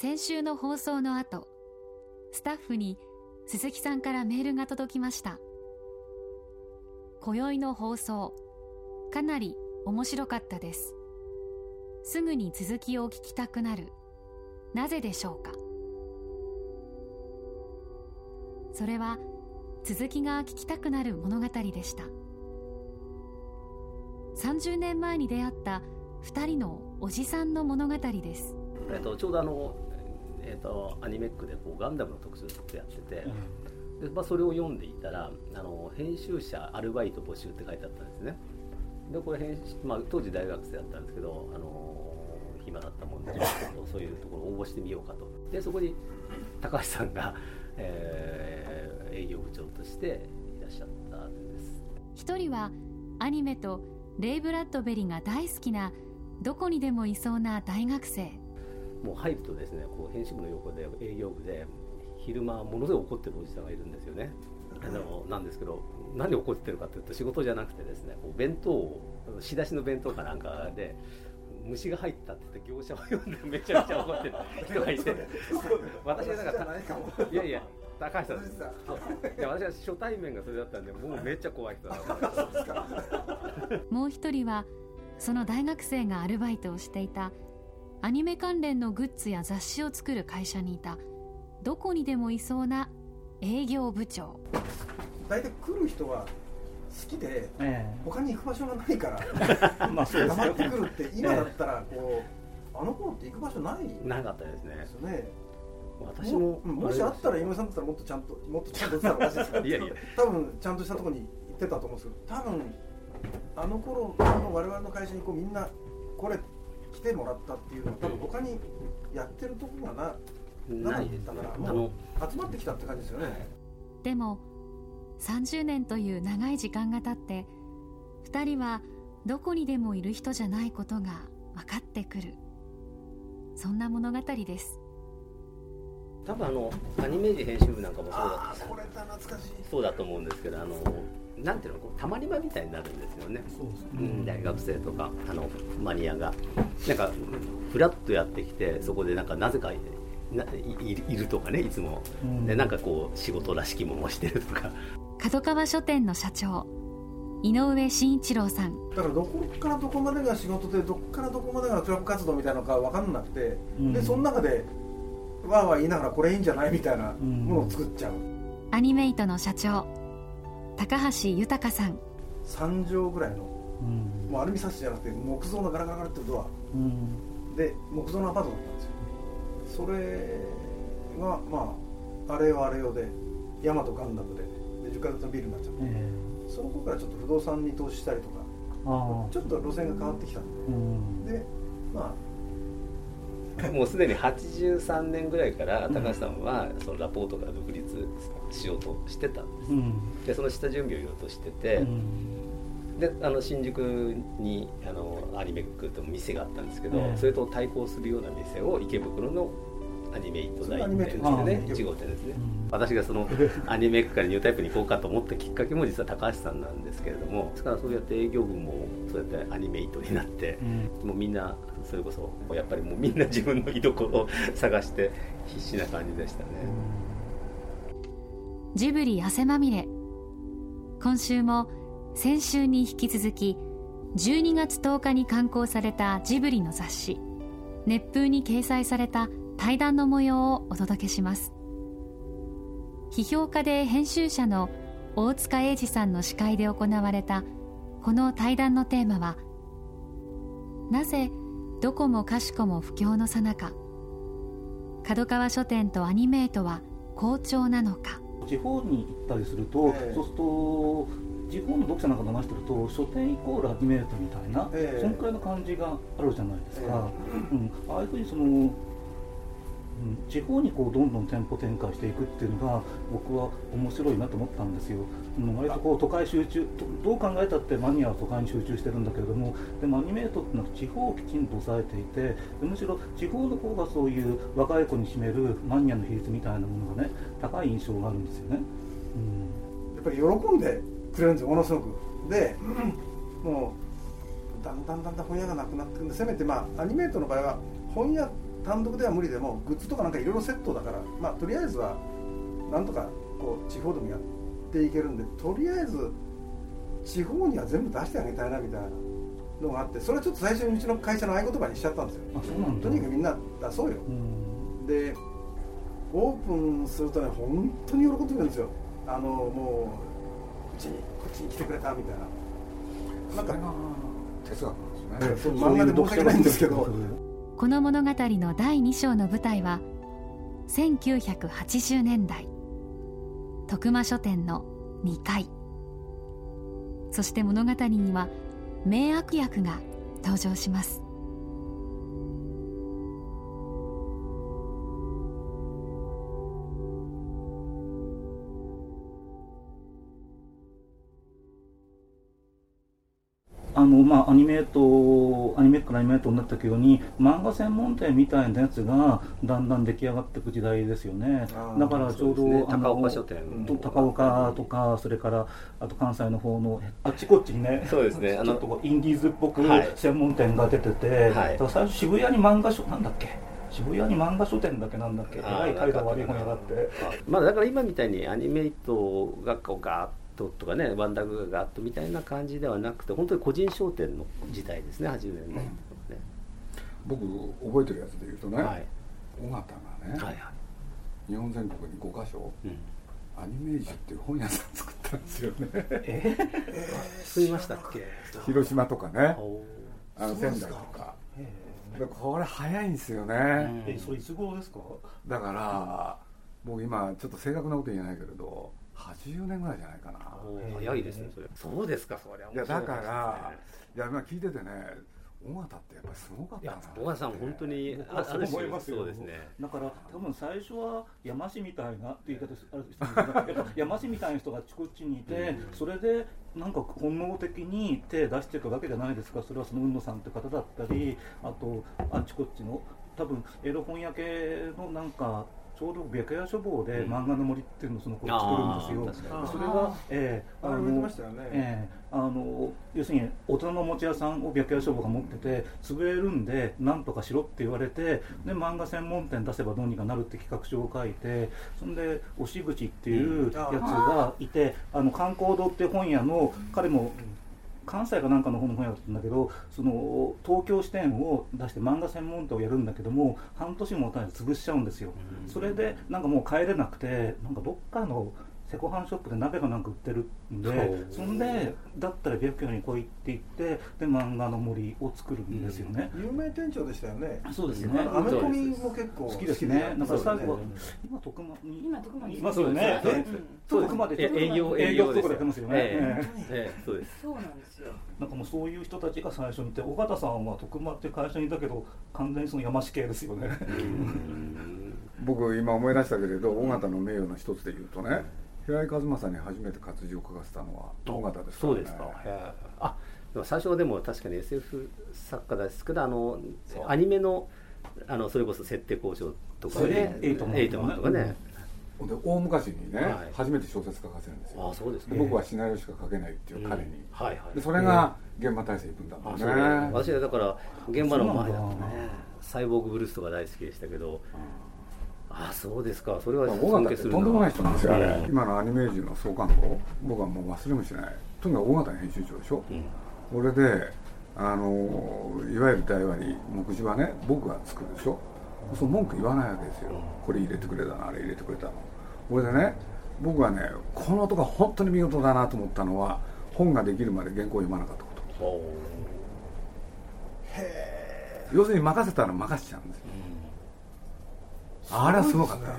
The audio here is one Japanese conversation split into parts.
先週の放送の後スタッフに鈴木さんからメールが届きました。今宵の放送かなり面白かったです。すぐに続きを聞きたくなる。なぜでしょうか？それは続きが聞きたくなる物語でした。30年前に出会った2人のおじさんの物語です。えっと、ちょうどあの、えっと、アニメックでこうガンダムの特集ってやってて、でまあ、それを読んでいたらあの編集者アルバイト募集って書いてあったんですね。でこれ編集、まあ、当時大学生だったんですけどあの暇だったもんでちょっとそういうところ応募してみようかと。でそこに高橋さんが、えー、営業部長としていらっしゃったんです。一人はアニメとレイ・ブラッドベリーが大好きなどこにでもいそうな大学生もう入るとですねこう編集部の横で営業部で昼間ものすごい怒ってるおじさんがいるんですよね。あのなんですけど何で怒ってるかというと仕事じゃなくてですねこう弁当を仕出しの弁当かなんかで虫が入ったって言って業者を呼んでめちゃめちゃ怒ってる人がいて。私はだからいやいや高橋さん。です。いや私は初対面がそれだったんでもうめっちゃ怖い人だ もう一人はその大学生がアルバイトをしていたアニメ関連のグッズや雑誌を作る会社にいた。どこにでもいそうな営業部長。大体来る人は好きで、ええ、他に行く場所がないから まあそう黙ってくるって今だったらこう、あの頃って行く場所ないなかったですね。ですよね。私ももしあったら井上さんだったらもっとちゃんともっとちゃんとしたらおかしいですけどいやいや。多分ちゃんとしたところに行ってたと思うんですけど多分あの頃の我々の会社にこうみんなこれ来てもらったっていうのは多分他にやってるところがななかったからもう集まってきたって感じですよね。でも30年という長い時間が経って2人はどこにでもいる人じゃないことが分かってくる。そんな物語です。多分あのアニメージ編集部なんかもそうだそれだ懐かしい。そうだと思うんですけどあのなんていうのこうたまり場みたいになるんですよね。そうですね、うん、大学生とかあのマニアが。なんかフラッとやってきてそこでなんかなぜかないいるとかねいつも、うん、でなんかこう仕事らしきものをしてるとか。角川書店の社長井上慎一郎さん。だからどこからどこまでが仕事でどこからどこまでがクラブ活動みたいなのか分かんなくて、うん、でその中でわーわー言いながらこれいいんじゃないみたいなものを作っちゃう、アニメイトの社長高橋豊さん。3畳ぐらいの、うん、もうアルミサッシじゃなくて木造のガラガラガラってドア、うん、で木造のアパートだったんですよ。それがまああれよあれよでヤマトガンダムでで10階建てのビルになっちゃって、えー、その頃からちょっと不動産に投資したりとかちょっと路線が変わってきたんで、うん、でまあ もうすでに83年ぐらいから高橋さんはそのラポートから独立しようとしてたんです、うん、でその下準備を言おうとしてて、うん、であの新宿にあのアニメックと店があったんですけど、それと対抗するような店を池袋のアニメイト大店ですね1号店ですね、うん、私がその アニメックからニュータイプに行こうかと思ったきっかけも実は高橋さんなんですけれどもですからそうやって営業部もそうやってアニメイトになって、うん、もうみんなそれこそやっぱりもうみんな自分の居所を探して必死な感じでしたね、ジブリ汗まみれ。今週も先週に引き続き12月10日に刊行されたジブリの雑誌「熱風」に掲載された対談の模様をお届けします。批評家で編集者の大塚英二さんの司会で行われたこの対談のテーマはなぜどこもかしこも不況のさなか。角川書店とアニメートは好調なのか。地方に行ったりすると、えー、そうすると地方の読者なんかと話してると書店イコールアニメートみたいな、えー、そのくらいの感じがあるじゃないですか、えー、うん、ああいうふうにその地方にこうどんどん店舗展開していくっていうのが僕は面白いなと思ったんですよ。うん割とこう都会集中どう考えたってマニアは都会に集中してるんだけれどもでもアニメートっていうのは地方をきちんと抑えていてむしろ地方の方がそういう若い子に占めるマニアの比率みたいなものがね高い印象があるんですよね。うん、やっぱり喜んでくれるんですよものすごく。で、もうだんだんだんだん本屋がなくなってくるんでせめてまあアニメートの場合は本屋っ単独では無理でもグッズとかなんかいろいろセットだからまあとりあえずはなんとかこう地方でもやっていけるんでとりあえず地方には全部出してあげたいなみたいなのがあってそれはちょっと最初にうちの会社の合言葉にしちゃったんですよ。とにかくみんな出そうよ、でオープンするとね本当に喜んでるんですよ。あのもううちにこっちに来てくれたみたいな。なんか哲学なんですね、漫画で申し訳ないんですけどこの物語の第2章の舞台は1980年代徳間書店の2階。そして物語には名悪役が登場します。のまあ、アニメートアニメからアニメートになったように漫画専門店みたいなやつがだんだん出来上がっていく時代ですよね。だからちょうど、ね、高岡書店高岡とかそれからあと関西の方のあっちこっちにねそうですね。ちょっとインディーズっぽく専門店が出てて、はい、最初渋谷に漫画書なんだっけ？渋谷に漫画書店だけ？なんだっけ？えらい態度悪い本屋があって。まあだから今みたいにアニメイトがこうガーットとかねワンダグがあったみたいな感じではなくて本当に個人商店の時代ですね80年代とかね、僕覚えてるやつで言うとね、はい、尾形がね、はいはい、日本全国に5か所、うんアニメージュっていう本屋さん作ったんですよね。え？ー、作りましたっけ？広島とかね、あの仙台とか。これ早いんですよね。え、それいつ頃ですか？だから、僕今ちょっと正確なこと言えないけれど、80年ぐらいじゃないかな。早いですねそれ。そうですかそりゃいやだからいや今聞いててね尾形ってやっぱりすごかったな尾形さん本当にあそう思いますそうですね。だから多分最初は山師みたいなって言い方ある人 山師みたいな人があちこちにいて、それでなんか本能的に手出していくわけじゃないですか。それはその海野さんって方だったりあとあちこちの多分エロ本屋系のなんかちょうど白夜書房で漫画の森っていうのをその子作るんですよ。それは、えー、あの、えー、あの要するに大人の持ち屋さんを白夜書房が持ってて潰れるんでなんとかしろって言われてで漫画専門店出せばどうにかなるって企画書を書いてそんで押口っていうやつがいて、あの観光堂って本屋の彼も関西かなんかの方の本屋だったんだけどその東京支店を出して漫画専門店をやるんだけども半年もたない潰しちゃうんですよ、それでなんかもう帰れなくてなんかどっかのセコハンショップで鍋がなんか売ってるんでそんでだったら白夜に来いって言ってで漫画の森を作るんですよね、有名店長でしたよね。そうですね。アメコミも結構好きですね。なんか最後は今徳間に今徳間に。いますよね。徳間で営業営業とかやってますよね。そうです。そうなんですよ。なんかもうそういう人たちが最初にいて尾形さんは徳間っていう会社にいたけど完全にその山師系ですよね。僕今思い出したけれど尾形の名誉の一つで言うとね平井和正に初めて活字を書かせたのは尾形ですね。そうですか。あでも最初はでも確かに SF 作家です。けどあのアニメのあのそれこそ設定交渉とかね。エイトマン。とかね、で大昔にね、はい、初めて小説書かせるんですよ。あそうです、ね、僕はシナリオしか書けないっていう彼に、うんはいはい、でそれが現場体制行くんだもんね。私はだから現場の前だとね。サイボーグブルースとか大好きでしたけど、あそうですか。それは尊敬するとんでもない人なんですよ、ね、今のアニメージュの総監督僕はもう忘れもしない。とにかく大型編集長でしょ、うん、これであのいわゆる台割り目次はね僕が作るでしょ。その文句言わないわけですよ、これ入れてくれたなあれ入れてくれたの。これでね僕はねこの音が本当に見事だなと思ったのは本ができるまで原稿を読まなかったこと。要するに任せたら任せちゃうんですよ、うん、あれはすごかった、ね、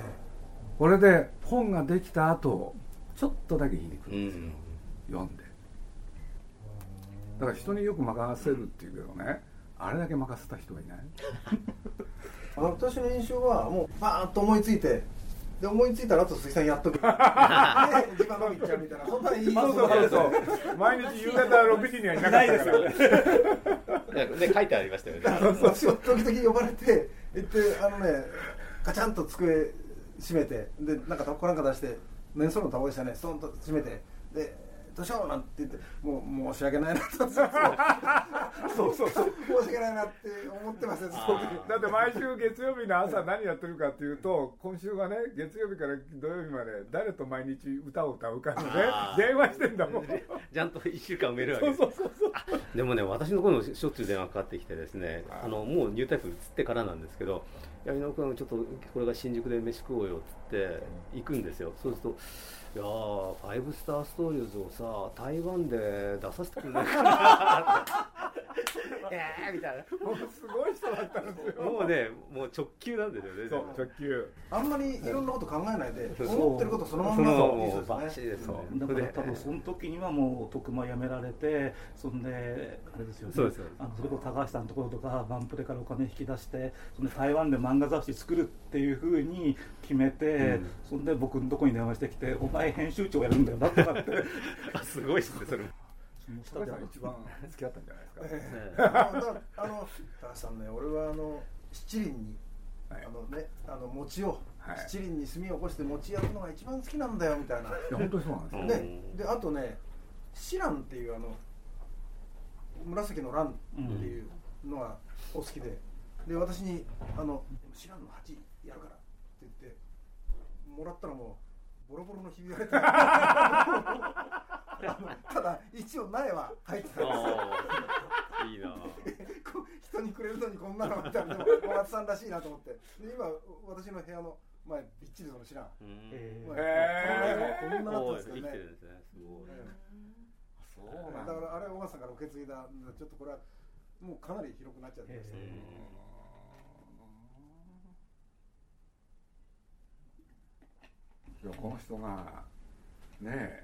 これで本ができた後ちょっとだけ言いに来るんですよ、うん、読んで。だから人によく任せるっていうけどねあれだけ任せた人はいない。私の印象はもうバーンと思いついてで思いついたらあと鈴木さんやっとく。で時間伸びちゃうみたいなそんないいそうそうそうそう。毎日夕方6時にはいなかったからで 書いてありましたよね。私は時々呼ばれて行ってあのねガチャンと机閉めてでなんかタバコなんか出して面相のタバコでしたね。ストンと閉めてでどうしようなんて言ってもう申し訳ないなと。そうそうそう。申し訳ないなって思ってますよだって毎週月曜日の朝何やってるかっていうと今週はね月曜日から土曜日まで誰と毎日歌を歌うかのね電話してんだもん。ちゃんと1週間埋めるわけです。そうそうそうでもね私の頃しょっちゅう電話かかってきてですねあのもうニュータイプ移ってからなんですけど「いや井上君ちょっとこれが新宿で飯食おうよ」っつって行くんですよ。そうするといやーファイブスターストーリーズをさ台湾で出させてくれないかな えーみたいな。もうすごい人だったんですよ。もうねもう直球なんですよねそう直球。あんまりいろんなこと考えないで思ってることそのまま。のバシですねだから多分その時にはもう徳間辞められてそんであれですよね。そうですあのそれこそ高橋さんのところとかバンプレからお金引き出してそんで台湾で漫画雑誌作るっていうふうに決めて、うん、そんで僕のとこに電話してきて「お前前編集長やるんだよなとかって。すごいっすねそれ一番付き合ったんじゃないですか、えー、あの高橋さんね俺はあの七輪に、はい、あのねあの餅を、はい、七輪に炭を起こして餅焼くのが一番好きなんだよみたいな。いや本当にそうなんですよ。ね。であとねシランっていうあの紫のランっていうのがお好きで、で私にあの「シランの鉢やるから」って言ってもらったらもうボロボロのひび割れた ただ一応苗は入ってたんですいいな。人にくれるのにこんなのみたいな小松さんらしいなと思って。で今私の部屋の前びっちりその知らん。へえこんななってますけどねすごい、そうだ。からあれ小松さんから受け継いだちょっとこれはもうかなり広くなっちゃってました、いこの人がね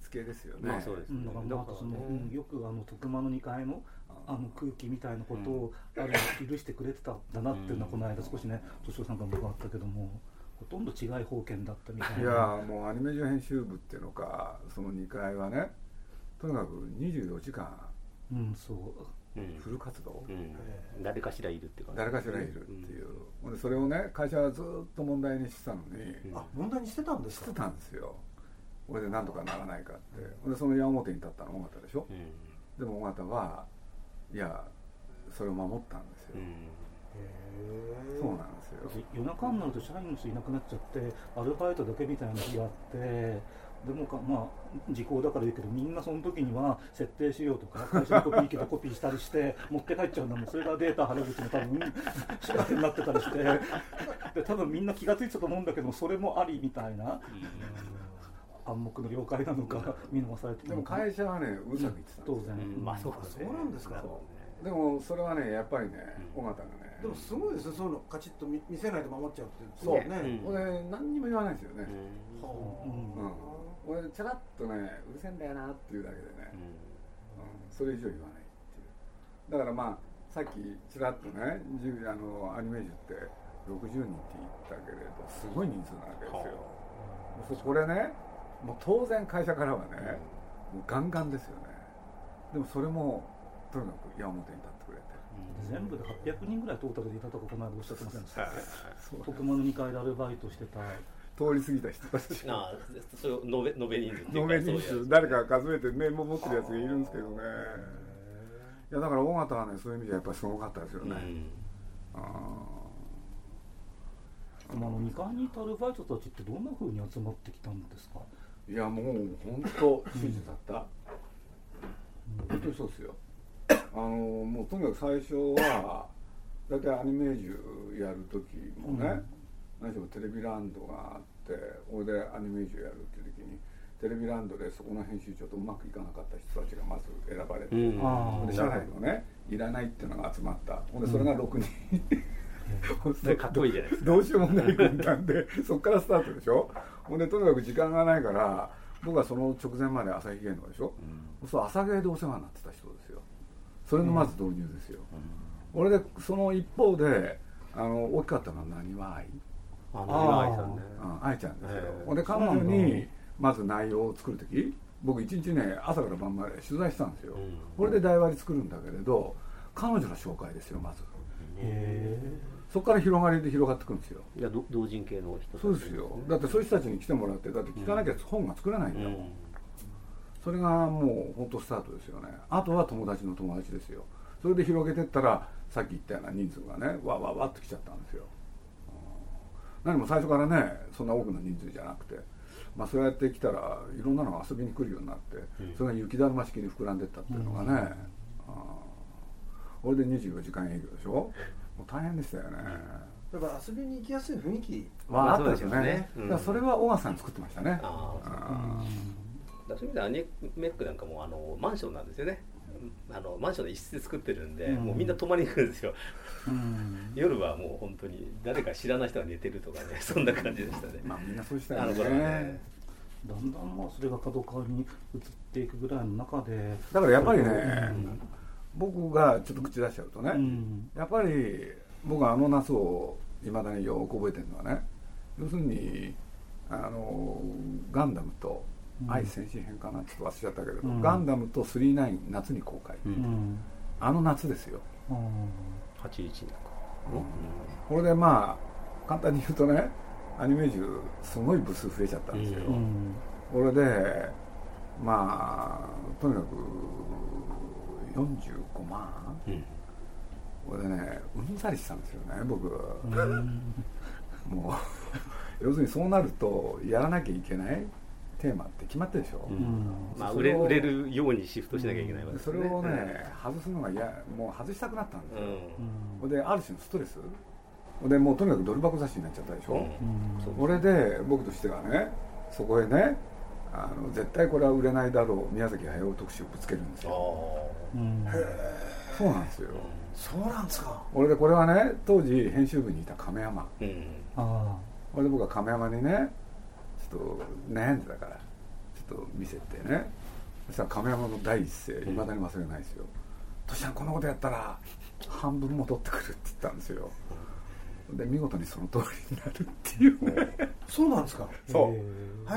しつけですよね。まあそうです、ね。だからまあその、よくあの徳間の2階のあの空気みたいなことを、ある許してくれてたんだなっていうのはこの間少しね敏夫さんから伺ったけども。ほとんど違い方権だったみたいな。いやもうアニメーション編集部っていうのかその2階はねとにかく24時間、うん、そうフル活動、うん、誰かしらいるっていうか、誰かしらいるっていう、うん、それをね会社はずっと問題にしてたのに、うん、あ問題にしてたんですしてたんですよ。これでなんとかならないかって。でその矢面に立ったの尾形でしょ、でも尾形はいやそれを守ったんですよ、そうなんですよ。夜中になると社員の人いなくなっちゃってアルバイトだけみたいな日があってでもかまあ時効だから言うけどみんなその時には設定資料とか会社にコピー機でコピーしたりして 持って帰っちゃうんだもん。それがデータ晴れ口の多分調べになってたりして。で多分みんな気が付いてたと思うんだけどそれもありみたいな。暗黙の了解なのか見逃されてでも会社はねうざく言ってた当然、まあそうか。そうなんですかでもそれはねやっぱりね尾形がね。でもすごいですよ。そういうのカチッと見せないと守っちゃうってそう。ね。これ何にも言わないですよね。うん俺ちゃらっとねうるせえんだよなっていうだけでね、うん、それ以上言わないっていう。だからまあさっきちらっとねあのアニメージュって60人って言ったけれどすごい人数なわけですよ、これねもう当然会社からはね、もうガンガンですよね。でもそれもとにかく矢面に立ってくれて、全部で800人ぐらいトータルでいたとかこの間おっしゃってませ んでした特務の2階でアルバイトしてた通り過ぎた人たちああそれ延べ延べ人数延べ人数。誰か数えてメモ持ってるやつがいるんですけどね。いやだから尾形はねそういう意味ではやっぱりすごかったですよね、うん、ああの2階にいたアルバイトたちってどんなふうに集まってきたんですか？いやもう本当指示だった、うん、本当にそうですよ。あのもうとにかく最初は大体アニメージュやる時もね、うん。何しろテレビランドがあってこれでアニメージュやるっていう時にテレビランドでそこの編集長とうまくいかなかった人たちがまず選ばれて、うん、で社内のねいらないっていうのが集まった。ほんでそれが6人、うん、かっこいいじゃないですか。どうしようもない軍団で そこからスタートでしょ？ほんでとにかく時間がないから僕はその直前まで朝日芸能でしょ、うん、そう朝芸でお世話になってた人ですよ。それのまず導入ですよ、うん、俺でその一方であの大きかったのは何は愛あの愛さんね。愛ちゃんですよ。ほんで彼女にまず内容を作る時僕一日ね朝から晩まで取材したんですよ、これで台割り作るんだけれど彼女の紹介ですよまず。そこから広がりで広がってくるんですよ。いや同人系の人そうですよ。だってそういう人たちに来てもらってだって聞かなきゃ本が作れないんだもん、それがもう本当スタートですよね。あとは友達の友達ですよ。それで広げてったらさっき言ったような人数がねわわわっと来ちゃったんですよ、うん、何も最初からねそんな多くの人数じゃなくてまあそうやって来たらいろんなのが遊びに来るようになって、うん、それが雪だるま式に膨らんでったっていうのがね、うん、これで24時間営業でしょ？もう大変でしたよね、だから遊びに行きやすい雰囲気はあったですよね、ね、それは小川さん作ってましたね。ああそういう意味でアニメックなんかもあのマンションなんですよねあのマンションの一室で作ってるんで、うん、もうみんな泊まりに来るんですよ、うん、夜はもう本当に誰か知らない人が寝てるとかね そんな感じでしたね。まあみんなそうしたよね。ね。だんだんまあそれが角川に移っていくぐらいの中で。だからやっぱりね、うん、僕がちょっと口出しちゃうとね、やっぱり僕はあの夏をいまだによく覚えてるのはね要するにあのガンダムと愛戦士編かな。ちょっと忘れちゃったけれど、うん、ガンダムと39夏に公開、うん、あの夏ですよ、うん、81年か、これでまあ簡単に言うとねアニメ中すごい部数増えちゃったんですよ、これでまあとにかく45万、これでねうんざりしたんですよね僕、もう要するにそうなるとやらなきゃいけないテーマって決まってるでしょ、うん、まあ、売れ売れるようにシフトしなきゃいけないわけですね、それをね、外すのが嫌もう外したくなったんですよ、うん、である種のストレス。でもうとにかくドル箱雑誌になっちゃったでしょ、うん、これで僕としてはねそこへねあの絶対これは売れないだろう宮崎駿特集をぶつけるんですよ、うん、へえそうなんですよ。そうなんですか。俺でこれはね当時編集部にいた亀山、うん、あこれで僕は亀山にねちょっと悩んでたからちょっと見せてね。そしたら亀山の第一声いまだに忘れないですよ「としちゃんこのことやったら半分戻ってくる」って言ったんですよ。で見事にその通りになるっていう。ねそうなんですか？そ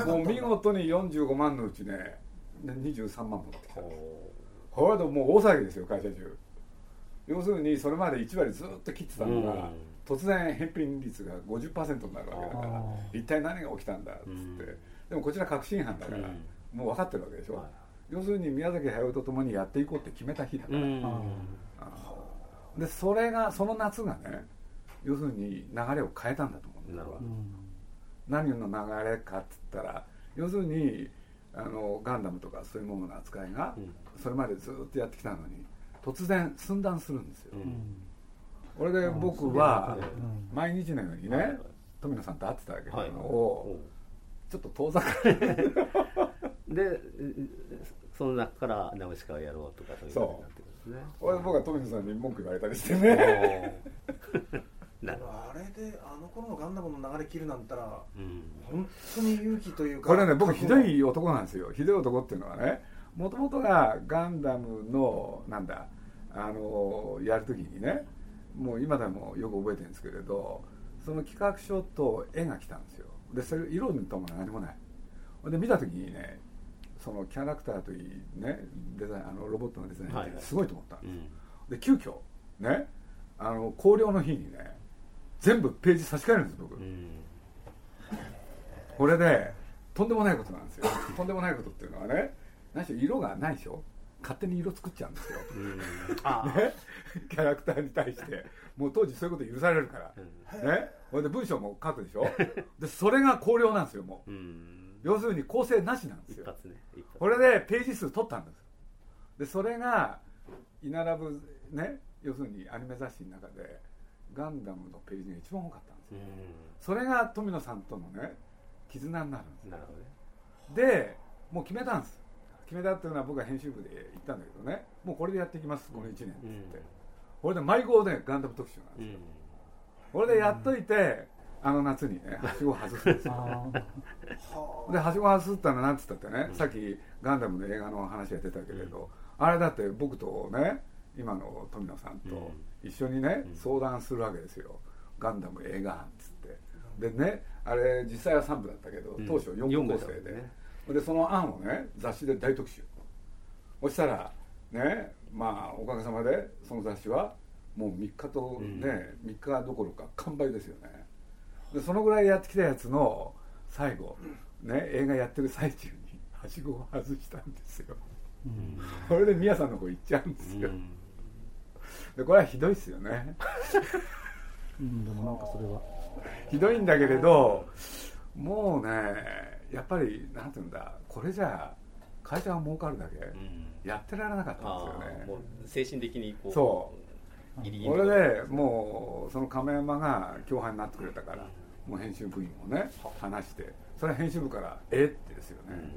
う。もう見事に45万のうちね23万戻ってきた。これでもう大騒ぎですよ会社中。要するにそれまで1割ずっと切ってたのが、うん突然返品率が50%になるわけだから一体何が起きたんだっつって、でもこちら確信犯だから、もう分かってるわけでしょ、要するに宮崎駿と共にやっていこうって決めた日だから、でそれがその夏がね要するに流れを変えたんだと思うんだよ、何の流れかっつったら要するにあのガンダムとかそういうものの扱いが、それまでずっとやってきたのに突然寸断するんですよ、これで僕は毎日のようにね富野さんと会ってたわけどをちょっと遠ざかれ でその中から「ナウシカをやろう」とかそういうになってるんですね。俺僕は富野さんに文句言われたりしてね。あれであの頃のガンダムの流れ切るなんたら、うん、本当に勇気というか。これね僕ひどい男なんですよ。ひどい男っていうのはねもともとがガンダムのなんだあのやるときにねもう今でもよく覚えてるんですけれどその企画書と絵が来たんですよ。でそれ色塗ったも何もない。で見た時にねそのキャラクターといいねデザインあのロボットのデザインってすごいと思ったんですよ、はいはい、で急遽ねあの考慮の日にね全部ページ差し替えるんです僕、うん、これでとんでもないことなんですよ。とんでもないことっていうのはね何しろ色がないでしょ勝手に色作っちゃうんですよ、ね、キャラクターに対して。もう当時そういうこと許されるから、ね。ほいで文章も書くでしょ。でそれが考慮なんですよもう。要するに構成なしなんですよ、ね、これでページ数取ったんです。でそれが居並ぶね。要するにアニメ雑誌の中でガンダムのページが一番多かったんです。よそれが富野さんとのね絆になるんです。なるほど、ね、でもう決めたんです決めたっていうのは僕は編集部で言ったんだけどね。もうこれでやっていきますこの1年っつって、うん、これで迷子でガンダム特集なんですよ、これでやっといて、あの夏にねはしごを外すんですよ。ではしご外すってのは何つったってね、さっきガンダムの映画の話が出たけれど、あれだって僕とね今の富野さんと一緒にね、相談するわけですよ。ガンダム映画っつって。でねあれ実際は3部だったけど当初4部構成で、でその案をね雑誌で大特集。そしたらねまあおかげさまでその雑誌はもう3日とね、うん、3日どころか完売ですよね。でそのぐらいやってきたやつの最後ね映画やってる最中にはしごを外したんですよ、うん、これで宮さんの方行っちゃうんですよ、うん、でこれはひどいっすよね。うんでもなんかそれは。ひどいんだけれどもうねやっぱりなんていうんだこれじゃ会社が儲かるだけ、やってられなかったんですよね、もう精神的にこうそう。ギリギリこれでもうその亀山が共犯になってくれたから、もう編集部員もね話してそれは編集部から「え？っ?」てですよね、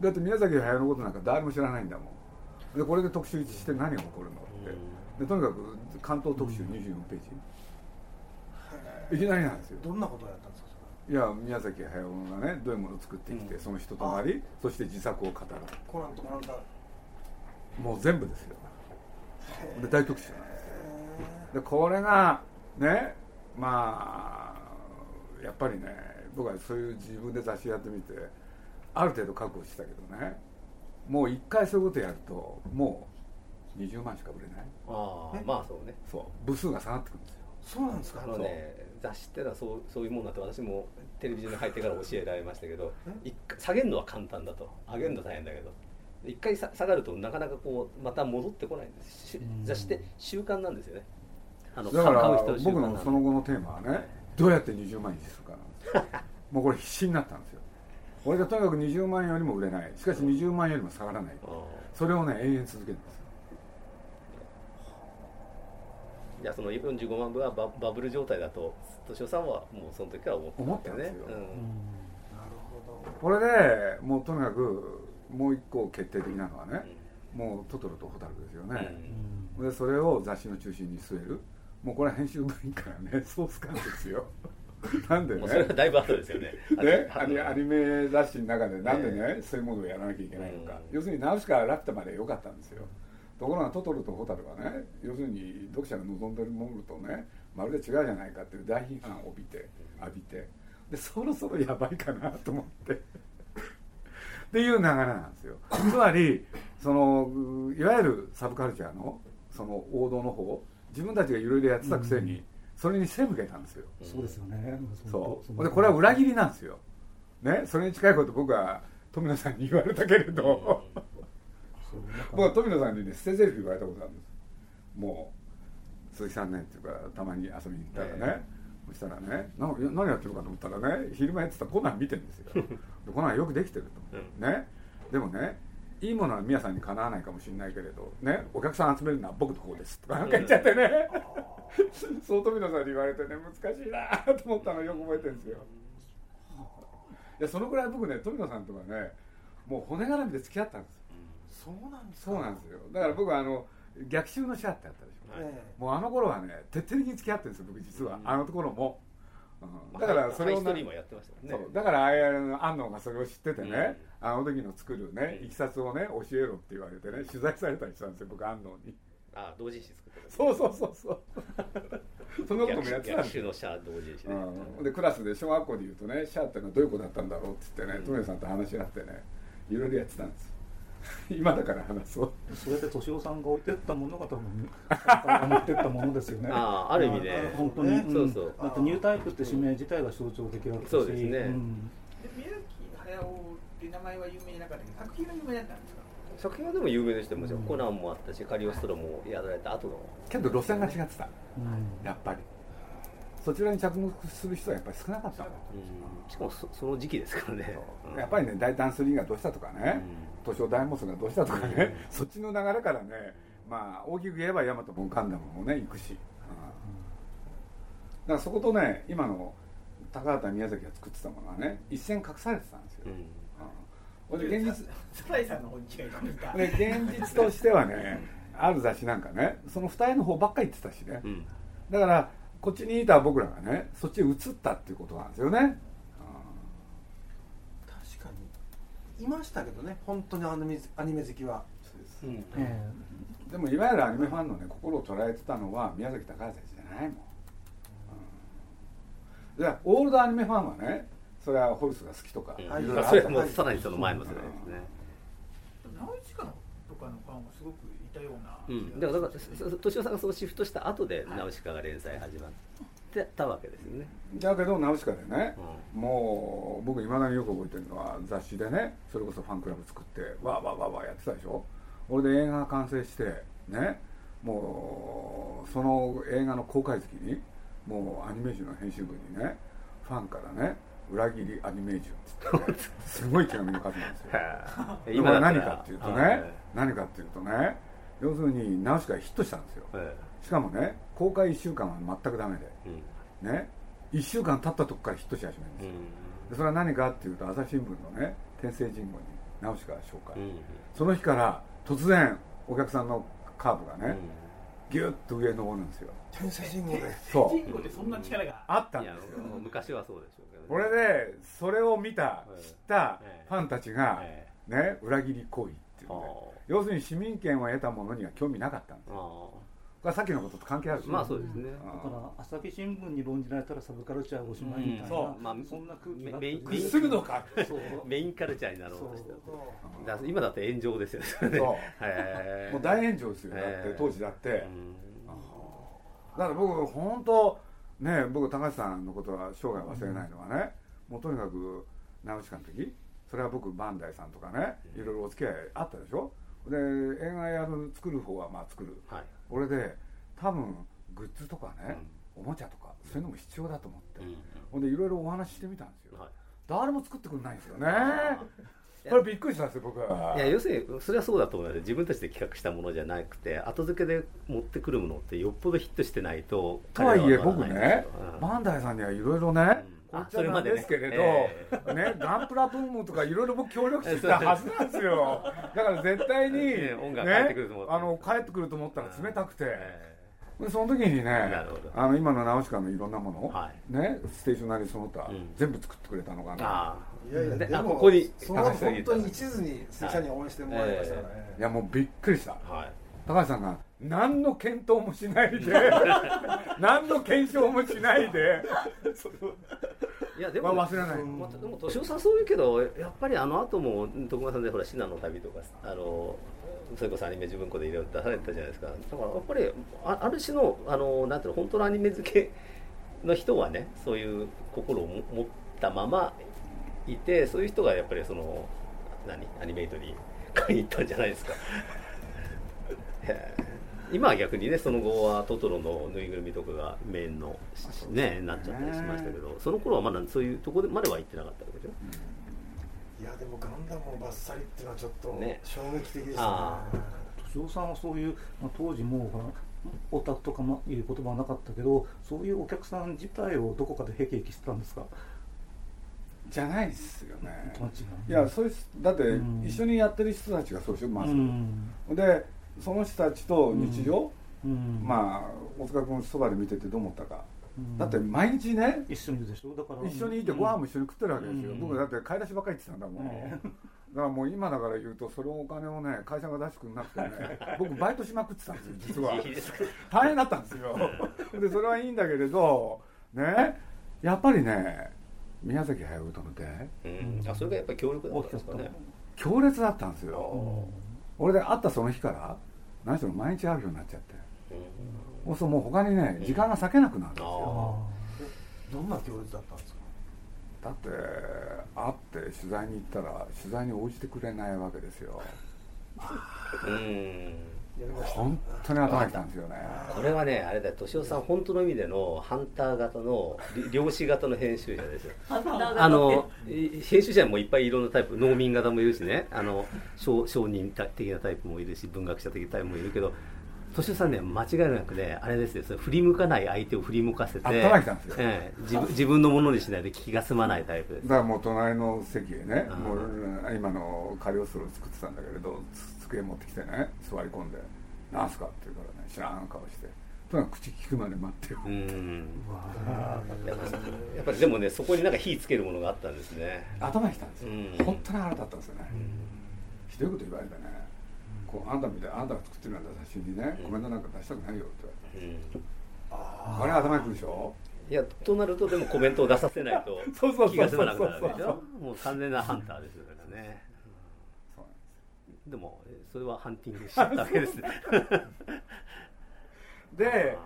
だって宮崎駿のことなんか誰も知らないんだもん。でこれで特集して何が起こるのって。でとにかく関東特集24ページ、いきなりなんですよ。どんなことをやったいや宮崎駿がねどういうものを作ってきて、うん、その人となりそして自作を語る。コナンとコナンだもう全部ですよ。で大特集なんですよでこれがねまあやっぱりね僕はそういう自分で雑誌やってみてある程度覚悟したけどねもう一回そういうことやるともう20万しか売れない。ああまあそうね。そう。部数が下がってくるんですよそうなんですかあのね雑誌ってのはそうそういうもんだって私もテレビ中に入ってから教えられましたけど下げるのは簡単だと。上げるの大変だけど。一回下がるとなかなかこうまた戻ってこないんです。雑誌って習慣なんですよね。あのだから僕のその後のテーマはねどうやって20万円にするかなんですよ。もうこれ必死になったんですよ。俺がとにかく20万円よりも売れない。しかし20万円よりも下がらない。それをね永遠続けるんですじゃあその45万部はババブル状態だと敏夫さんはもうその時から思ってた、ね、思ったんですよ、うん、なるほど。これでもうとにかくもう一個決定的なのはね、うん、もうトトロとホタルですよね、うん、でそれを雑誌の中心に据える。もうこれは編集部員からね ソース感ですよ。なんでね。それはだいぶ後ですよね。ね？アニアニメ雑誌の中でなんでね、えー、そういうものをやらなきゃいけないのか、要するにナウシカラピュタまで良かったんですよところがトトロとホタルはね要するに読者が望んでるものとねまるで違うじゃないかっていう大批判を帯びて浴びてでそろそろやばいかなと思って。っていう流れなんですよ。つまりそのいわゆるサブカルチャーのその王道の方自分たちがいろいろやってたくせに、それに背向けたんですよ、そうですよね。そう。でこれは裏切りなんですよ。ねそれに近いこと僕は富野さんに言われたけれど、僕は富野さんにね捨て台詞言われたことあるんです。もう鈴木さんねっていうかたまに遊びに行ったらね、そしたらね何何やってるかと思ったらね昼間やってたコナン見てるんですよ。コナンよくできてると、ね。でもねいいものは宮さんにかなわないかもしれないけれどねお客さん集めるのは僕の方ですとかなんか言っちゃってね。そう富野さんに言われてね難しいなと思ったのよく覚えてるんですよ。いやそのぐらい僕ね富野さんとかねもう骨絡みで付き合ったんですそうなんですそうなんですよ。だから僕はあの逆襲のシャってあったでしょ、はい、もうあの頃はね徹底的に付き合ってるんですよ僕実は、うん、あのところも、うん、だからそれを、ね、そう。だからああ安野がそれを知っててね、うん、あの時の作るねいきさつをね教えろって言われてね取材されたりしたんですよ僕安野に。あ同人誌作ってそうそうそうそう。そんなこともやってたんですのシャ同人誌ね、うん、でクラスで小学校でいうとねシャーってのはどういう子だったんだろうって言ってねトメさんと話し合ってねいろいろやってたんです 今だから話そう。それで敏夫さんが置いてったものが多分持ってったものですよね。ああある意味ね。本当に、ね、そう。そうだってニュータイプって指名自体が象徴的だったし。そうですね、うん、で宮崎駿っていう名前は有名なかったけど作品は有名だったんですか？作品はでも有名でしたもちろん、コナンもあったしカリオストロもやられた後の。けど路線が違ってた、うん、やっぱり。そちらに着目する人はやっぱり少なかった。しかもそその時期ですからね。やっぱりね大胆スリーがどうしたとかね、図書大モスがどうしたとかね、そっちの流れからねまあ大きく言えばヤマトもガンダムもね行くし、だからそことね今の高畑宮崎が作ってたものはね一線隠されてたんですよ、うん、で現実現実としてはねある雑誌なんかねその二重の方ばっかり言ってたしね、うん、だからこっちにいた僕らがねそっちに移ったっていうことなんですよね、確かにいましたけどね本当にアニメアニメ好きは。そうです、うん。えー、でもいわゆるアニメファンのね心を捉えてたのは宮崎高橋じゃないもん、うん、でオールドアニメファンはねそれはホルスが好きとか、うん、それはもうさらにその前の世代ですね、直市かとかのファンはすごくたような、うん、だからだから敏夫さんがそのシフトした後で「ナウシカ」が連載始まっってたわけですよね。だけどナウシカでね、うん、もう僕いまだによく覚えてるのは雑誌でねそれこそファンクラブ作ってわーわーわーわーやってたでしょ。俺で映画が完成してねもうその映画の公開月にもうアニメーションの編集部にねファンからね裏切りアニメージュンっって すごい手紙の数なんですよ。今何かっていうとね何かっていうとね要するにナウシカヒットしたんですよ、しかもね公開1週間は全くダメで、ね。1週間経ったとこからヒットし始めるんですよ、でそれは何かっていうと朝日新聞のね天聖人語にナウシカが紹介、その日から突然お客さんのカーブがね、ギュッと上に登るんですよ。天聖人語で。そう。人語ってそんな力があったんですよ。昔はそうでしょうけど、これでそれを見た知ったファンたちが、ね裏切り行為っていうね要するに市民権を得たものには興味なかったんですよがさっきのことと関係あるまあそうですね。だから朝日新聞に論じられたらサブカルチャーおしまいみたいな、そう、まあ、そんな空気がメインするのか。メインカルチャーになろうとしただ今だって炎上ですよね。そう。もう大炎上ですよ。だって当時だって。だから僕本当ね僕高橋さんのことは生涯忘れないのはね、もうとにかくナウシカの時それは僕バンダイさんとかねいろいろお付き合いあったでしょ？で映画やる作る方はまあ作る、はい、俺で多分グッズとかね、うん、おもちゃとかそういうのも必要だと思って、うん、ほんでいろいろお話ししてみたんですよ、はい、誰も作ってくれないんですよね。これびっくりしたんですよ僕。はいや要するにそれはそうだと思うので自分たちで企画したものじゃなくて後付けで持ってくるものってよっぽどヒットしてないととはいえ僕ね、バンダイさんにはいろいろね、こっちゃなんですけれど、ねえ。ー、ね、ガンプラブームとかいろいろ僕協力してたはずなんですよ。だから絶対に、ね、音楽帰ってくると思って、あの帰ってくると思ったら冷たくて、でその時にねあの今のナウシカのいろんなもの、はい、ね、ステーショナリーその他、うん、全部作ってくれたのかな。いやいやでもここにその本当に一途に拙者に応援してもらいましたね、えー、いやもうびっくりした、はい、高橋さんが何の検討もしないで 何の検証もしないでいやでも、まあ、忘れない、まあ、でも敏夫さんそう言うけどやっぱりあの後も徳間さんでほら信濃の旅とかあのそれこそアニメ自分子でいろいろ出されたじゃないですか。だからやっぱりあある種のあのなんていうの本当のアニメ好きの人はねそういう心を持ったままいてそういう人がやっぱりその何アニメイトに買いに行ったんじゃないですか 今は逆にねその後はトトロのぬいぐるみとかがメインのねなっちゃったりしましたけどその頃はまだそういうところまでは行ってなかったわけでしょ、うん、いやでもガンダムをバッサリっていうのはちょっと衝撃的でしたね。敏夫さんはそういう、まあ、当時もオタクとかもいう言葉はなかったけどそういうお客さん自体をどこかでへきへきしてたんですか？じゃないですよね。いやそういうだって一緒にやってる人たちがそうしょまず、うん、でその人たちと日常、うん。まあ大塚君そばで見ててどう思ったか、だって毎日ね一緒にいるでしょ？だから。一緒にいてご飯も一緒に食ってるわけですよ、僕だって買い出しばっかり言ってたんだもん、だからもう今だから言うとそのお金をね会社が出してくれなくてね 僕バイトしまくってたんですよ実は。大変だったんですよ。でそれはいいんだけれどねやっぱりね宮崎駿との出あそれがやっぱり強力だったんですかね。強烈だったんですよ。俺で会ったその日から何しろ毎日会うようになっちゃって。そうするともう他にね時間が割けなくなるんですよ。どんな強烈だったんですか？だって会って取材に行ったら取材に応じてくれないわけですよ。うん本当に頭きたんですよね。これはねあれだよ。敏夫さん本当の意味でのハンター型の漁師 型の編集者ですよ。あの編集者もいっぱいいろんなタイプ農民型もいるしね。あの商人的なタイプもいるし文学者的なタイプもいるけど敏夫さんね間違いなくねあれですよ。振り向かない相手を振り向かせて、ええ、自分自分のものにしないで気が済まないタイプです。だからもう隣の席へねもう今のカリオストロを作ってたんだけれど机持ってきてね座り込んで「なんすか?」って言うからね知らん顔してとにかく口聞くまで待ってよ。うん。やっぱりでもねそこになんか火つけるものがあったんですね。頭にきたんですよ、うん、本当に腹立ったんですよね。ひどいこと言われてね。こうあんたみたいあんたが作ってるんだ写真にね、コメントなんか出したくないよって。言われて、うん、あれ頭にくるでしょ？いやとなるとでもコメントを出させないと気が済まなくなるでしょ？もう完全なハンターですからねでもそれはハンティングしちゃったわけですね。で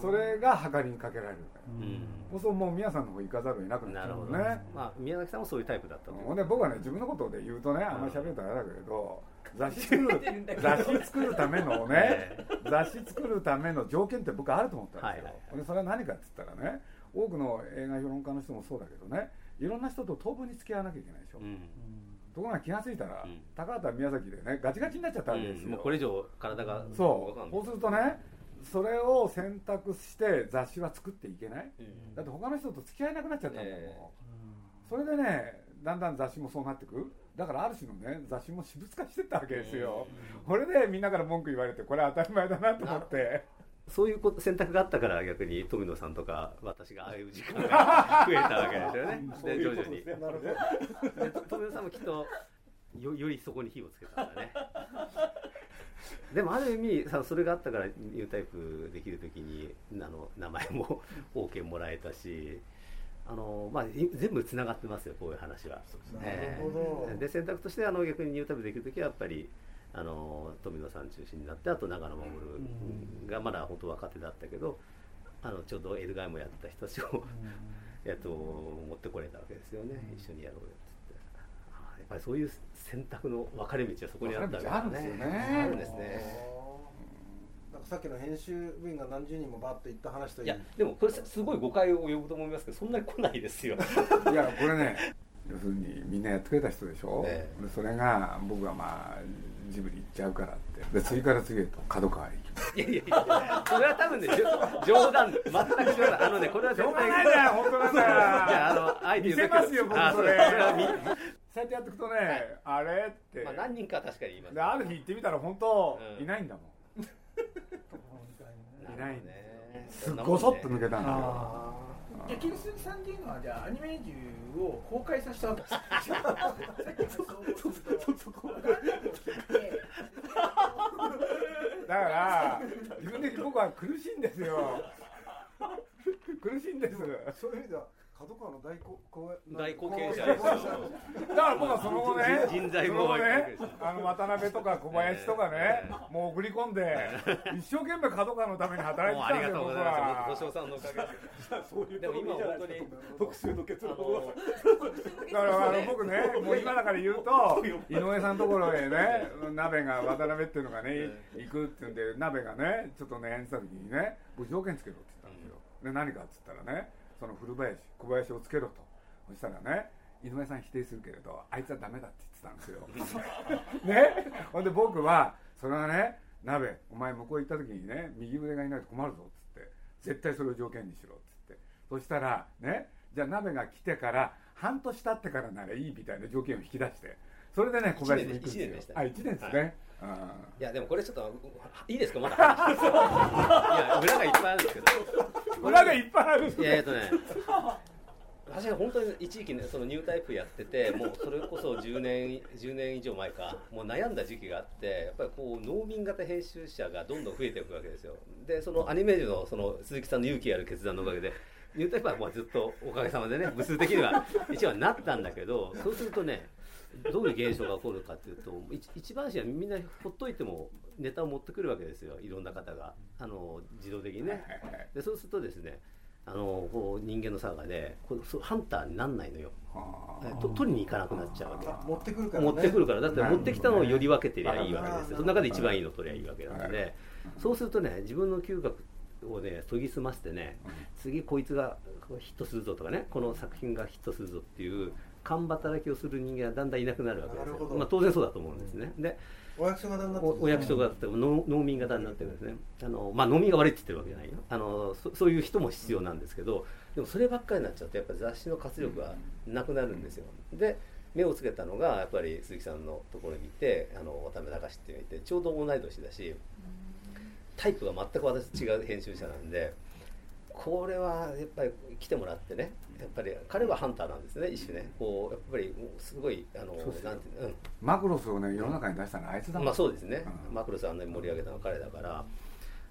それが計りにかけられるから、うん、そうもう宮さんの方行かざるを得なくなっちゃうね。まあ、宮崎さんもそういうタイプだったと。で僕はね自分のことで言うとねあんまり喋るとあれだけれど、雑誌作る 雑誌作るためのね雑誌作るための条件って僕あると思ったんですよ、はいはい、でそれは何かっつったらね多くの映画評論家の人もそうだけどねいろんな人と当分に付き合わなきゃいけないでしょ、うん、ところが気が付いたら、うん、高畑宮崎でねガチガチになっちゃったわけですよ、うん、もうこれ以上体がそう。そうするとねそれを選択して雑誌は作っていけない、だって他の人と付き合えなくなっちゃったんだもん、えー、それでねだんだん雑誌もそうなってく。だからある種のね雑誌も私物化してったわけですよ、これでみんなから文句言われてこれ当たり前だなと思ってそういう選択があったから逆に富野さんとか私がああいう時間が増えたわけですよね。で徐々に。で富野さんもきっとよよりそこに火をつけたんだね。でもある意味さそれがあったからニュータイプできる時にあの名前も OK もらえたしあのまあ、全部つながってますよこういう話は。で選択としてあの逆にニュータイプできる時はやっぱりあの富野さん中心になってあと長野守がまだ本当若手だったけどあのちょうどエルガイもやった人たちを、えっと、持ってこれたわけですよね、一緒にやろうよってやっぱりそういう選択の分かれ道はそこにあったわけですね。あるんですね。なんかさっきの編集部員が何十人もバッと行った話といやでもこれすごい誤解を呼ぶと思いますけどそんなに来ないですよ。いやこれね要するにみんなやってくれた人でしょ、ええ、でそれが僕はまあジブリ行っちゃうからって。で次から次へと角川へ行きます。いやいやいやそれは多分ね冗談。全く冗談。あのねこれは絶対ないだよ 本当なんだよ。じゃああのあえて見せますよ僕それ。そうやってやっていくとね、はい、あれって、まあ、何人か確かに言います、ね、ある日行ってみたら本当、うん、いないんだもん。いないね。すっごそっと抜けたんだよ。焼き鈴さんっていうのはじゃあアニメージュを崩壊させたわけです。だから自分で僕は苦しいんですよ。苦しいんです。そういう意味では角川の大後大後継者だから僕はその後ね人材もねあの渡辺とか小林とかねもう送り込んで一生懸命角川のために働いてたんです。よ僕は。小翔さんのおかげで。そういうでも今本当に特集の結論だからあの僕ねもう今だから言うと井上さんのところへね鍋が渡辺っていうのがね行くっていうんで鍋がねちょっとね演じた時にね僕条件つけろって言ったんですよ。で何かっつったらねその古林小林をつけろと。そしたらね井上さん否定するけれどあいつはダメだって言ってたんですよ。ね？ほんで僕はそれはね鍋お前向こう行った時にね右腕がいないと困るぞっつって絶対それを条件にしろっつって。そしたらねじゃあ鍋が来てから半年経ってからならいいみたいな条件を引き出してそれでね小林に行くんですよ。あ1年ですね、はい、いやでもこれちょっといいですか？まだ いや裏がいっぱいあるんですけど裏がいっぱいある。いやえっとね私は本当に一時期ねそのニュータイプやっててもうそれこそ10年10年以上前かもう悩んだ時期があってやっぱりこう農民型編集者がどんどん増えていくわけですよ。でそのアニメージュのその鈴木さんの勇気ある決断のおかげでニュータイプはまあずっとおかげさまでね部数的には一番なったんだけどそうするとねどういう現象が起こるかというと一番しはみんなほっといてもネタを持ってくるわけですよ。いろんな方が。あの自動的にね。でそうするとですねあのこう人間の差がでこうハンターになんないのよ。と取りに行かなくなっちゃうわけ。持ってくるから、ね、持ってくるから。だって持ってきたのをより分けてりゃいいわけですよ。その中で一番いいの取りゃいいわけなんで。そうするとね自分の嗅覚をね研ぎ澄ましてね次こいつがヒットするぞとかねこの作品がヒットするぞっていう勘働きをする人間はだんだんいなくなるわけですよ、まあ、当然そうだと思うんですね、でお役所型になってお役所型農農民型になってるんですね。あの、まあ、農民が悪いって言ってるわけじゃないよ。あのそそういう人も必要なんですけどでもそればっかりになっちゃうとやっぱり雑誌の活力がなくなるんですよ。で目をつけたのがやっぱり鈴木さんのところにいてあの渡辺隆っていうのがいてちょうど同い年だしタイプが全く私違う編集者なんで。これはやっぱり来てもらってねやっぱり彼はハンターなんですね一種ね。こうやっぱりすごいあのなんていう、うん、マクロスをね世の中に出したのはあいつだもん、まあそうですね、うん、マクロスあんなに盛り上げたのは彼だから。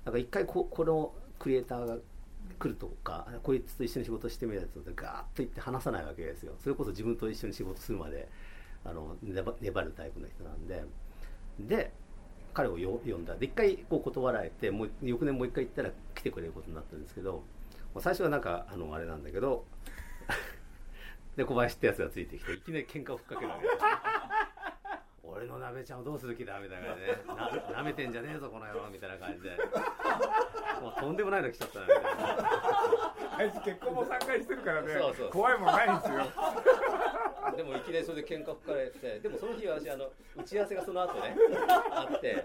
なんか一回ここのクリエイターが来るとかこいつと一緒に仕事してみたいなとガーッと言って話さないわけですよ。それこそ自分と一緒に仕事するまであの粘るタイプの人なんで。で彼を呼んだ。で一回こう断られてもう翌年もう一回行ったら来てくれることになったんですけど最初はなんかあのあれなんだけど で小林ってやつがついてきていきなり喧嘩をふっかけるわけ。俺の鍋ちゃんをどうする気だみたいな感じでな舐めてんじゃねえぞこの野郎みたいな感じで。もうとんでもないの来ちゃったなみたいなあいつ結婚も3回してるからね。怖いもんないんですよでもいきなりそれで喧嘩吹かれてでもその日私あの打ち合わせがその後ねあって。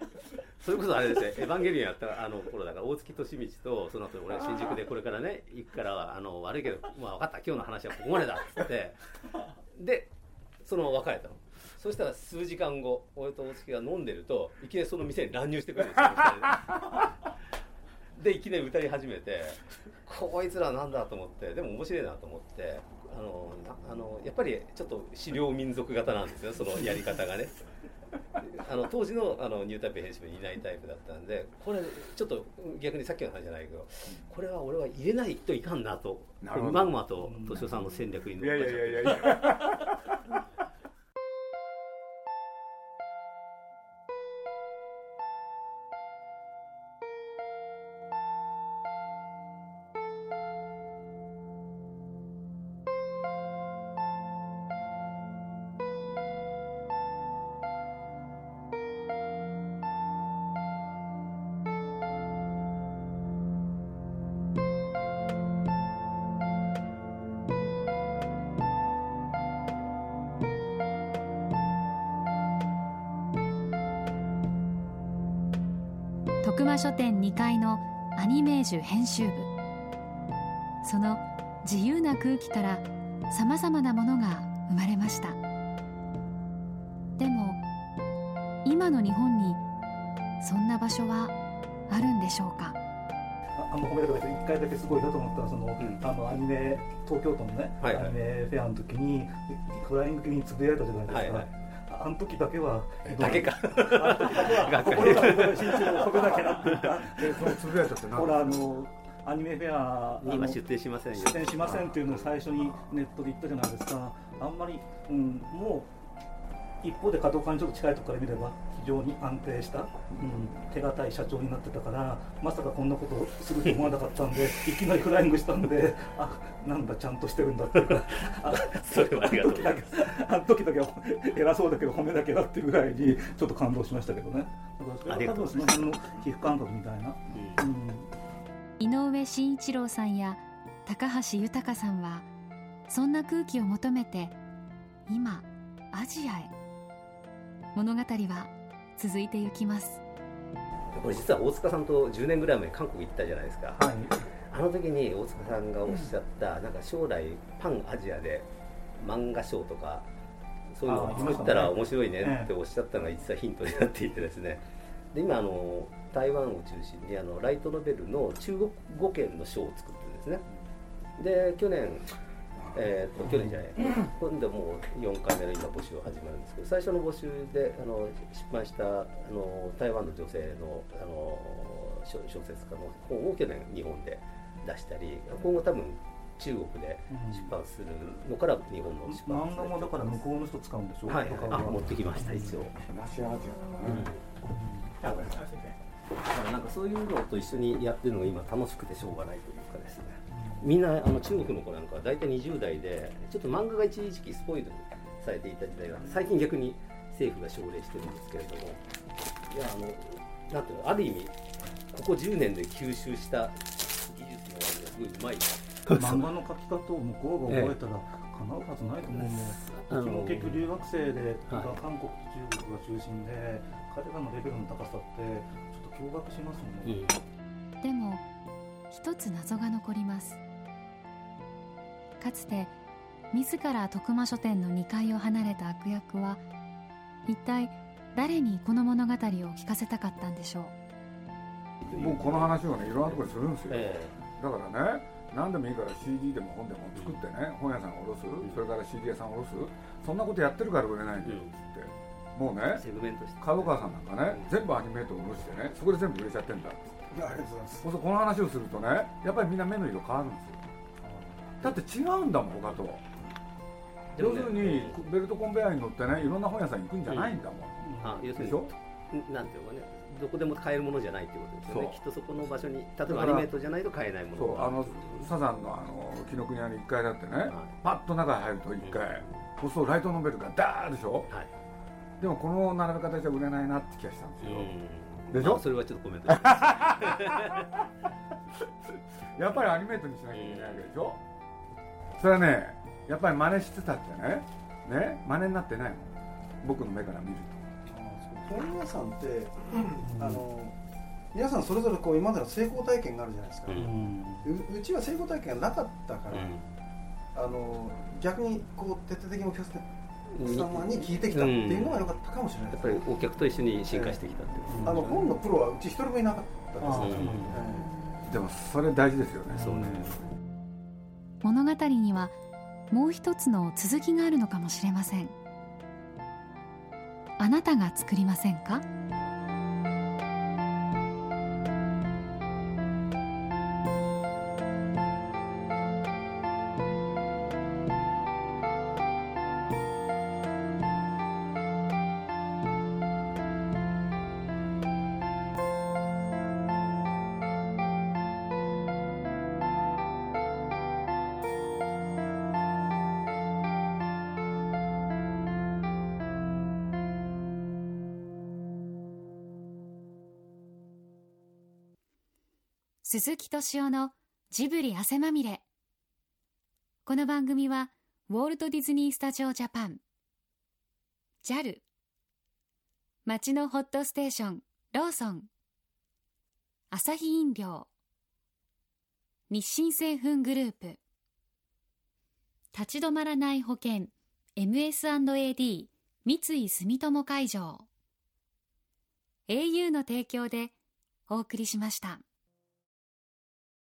それこそあれですね「エヴァンゲリオン」やったあの頃だから大月利道とその後俺新宿でこれからね行くからあの悪いけど、まあ、分かった今日の話はここまでだっつって。でその別れたの。そしたら数時間後俺と大月が飲んでるといきなりその店に乱入してくるんですよ。でいきなり歌い始めてこいつらなんだと思ってでも面白いなと思って。あのあのやっぱりちょっと狩猟民族型なんですよそのやり方がね。あの当時のあのニュータイプ編集部にいないタイプだったんでこれちょっと逆にさっきの話じゃないけどこれは俺は入れないといかんなとマグマと敏夫さんの戦略に乗っか。っちゃって。書店2階のアニメージュ編集部。その自由な空気からさまざまなものが生まれました。でも今の日本にそんな場所はあるんでしょうか？あの褒めてくれて1回だけすごいなと思ったらその、うん、あのアニメ東京都のね、はいはい、アニメフェアの時にフライング気につぶやいたじゃないですか、はいはいあの時だけはだけか。あの時だけは心が身長を飛べなきゃなって言ったそのつぶやいたって何？ほらあのアニメフェア今出店しません出店しませんっていうのを最初にネットで言ったじゃないですか。あんまり、うん、もう一方で加藤館にちょっと近いところから見れば非常に安定した、うん、手堅い社長になってたからまさかこんなことをすると思わなかったんで いきなりフライングしたんであなんだちゃんとしてるんだっていうかあ それはありがとうあの時だけ偉そうだけど褒めなきゃなっていうぐらいにちょっと感動しましたけどね。だからそれは多分その辺の皮膚感覚みたいな、うん、井上慎一郎さんや高橋豊さんはそんな空気を求めて今アジアへ。物語は続いていきます。これ実は大塚さんと10年ぐらい前韓国行ったじゃないですか、はい、あの時に大塚さんがおっしゃった、うん、なんか将来パンアジアで漫画賞とかそういうのを作ったら面白いねっておっしゃったのが実はヒントになっていてですね。で今あの台湾を中心にあのライトノベルの中国語圏の賞を作ってるんですね。で去年えーと、去年じゃない、今度もう4回目の今募集が始まるんですけど最初の募集であの出版したあの台湾の女性のあの小説家の本を去年日本で出したり今後多分中国で出版するのから日本の出版漫画もだから向こうの人使うんでしょ？はい、あ持ってきました一応。東アジアだな、うん、だからなんかそういうのと一緒にやってるのが今楽しくてしょうがないというかですねみんなあの中国の子なんかは大体20代でちょっと漫画が一時期スポイルされていた時代が最近逆に政府が奨励してるんですけれどもいやあのなんていうのある意味ここ10年で吸収した技術の割にはすごいうまい漫画の描き方を向こうが覚えたら叶うはずないと思うもう、うちも結局留学生で、はい、韓国と中国が中心で彼らのレベルの高さってちょっと驚愕しますもんね、うん、でも一つ謎が残ります。かつて自ら徳間書店の2階を離れた悪役は一体誰にこの物語を聞かせたかったんでしょう？もうこの話をねいろんなところにするんですよ、えー、だからね何でもいいから CD でも本でも作ってね、うん、本屋さんを下ろす、うん、それから CD 屋さんを下ろす？そんなことやってるから売れないんだよっつって、うん、もうね角川さんなんかね、全部アニメートを下ろしてねそこで全部売れちゃってんだっいやありがとうございます。この話をするとねやっぱりみんな目の色変わるんですよだって違うんだもん他と、要するにベルトコンベヤーに乗ってねいろんな本屋さん行くんじゃないんだもん、あ要するになんていうかねどこでも買えるものじゃないってことですよねきっとそこの場所に例えばアニメートじゃないと買えないものそうあのサザンのあの紀ノ国屋に1階だってね、はい、パッと中に入ると1階、うん、そうライトノベルがダーでしょ、はい、でもこの並べ方じゃ売れないなって気がしたんですよ、でしょ？それはちょっとコメント やっぱりアニメートにしなきゃいけないわけでしょ、それはねやっぱり真似してたってね。ね真似になってないもん。僕の目から見ると。本屋さんって、あの皆さんそれぞれこう今までの成功体験があるじゃないですか、うん、うちは成功体験がなかったから、うん、あの逆にこう徹底的にお客様に聞いてきたっていうのが良かったかもしれない、やっぱりお客と一緒に進化してきたっていう、えー、あの本のプロはうち一人もいなかったですから、えー、でもそれ大事ですよね。そうね物語にはもう一つの続きがあるのかもしれません。あなたが作りませんか？鈴木敏夫のジブリ汗まみれ。この番組は、ウォールト・ディズニー・スタジオ・ジャパン、JAL、街のホットステーション、ローソン、アサヒ飲料、日清製粉グループ、立ち止まらない保険、MS&AD、三井住友海上、au の提供でお送りしました。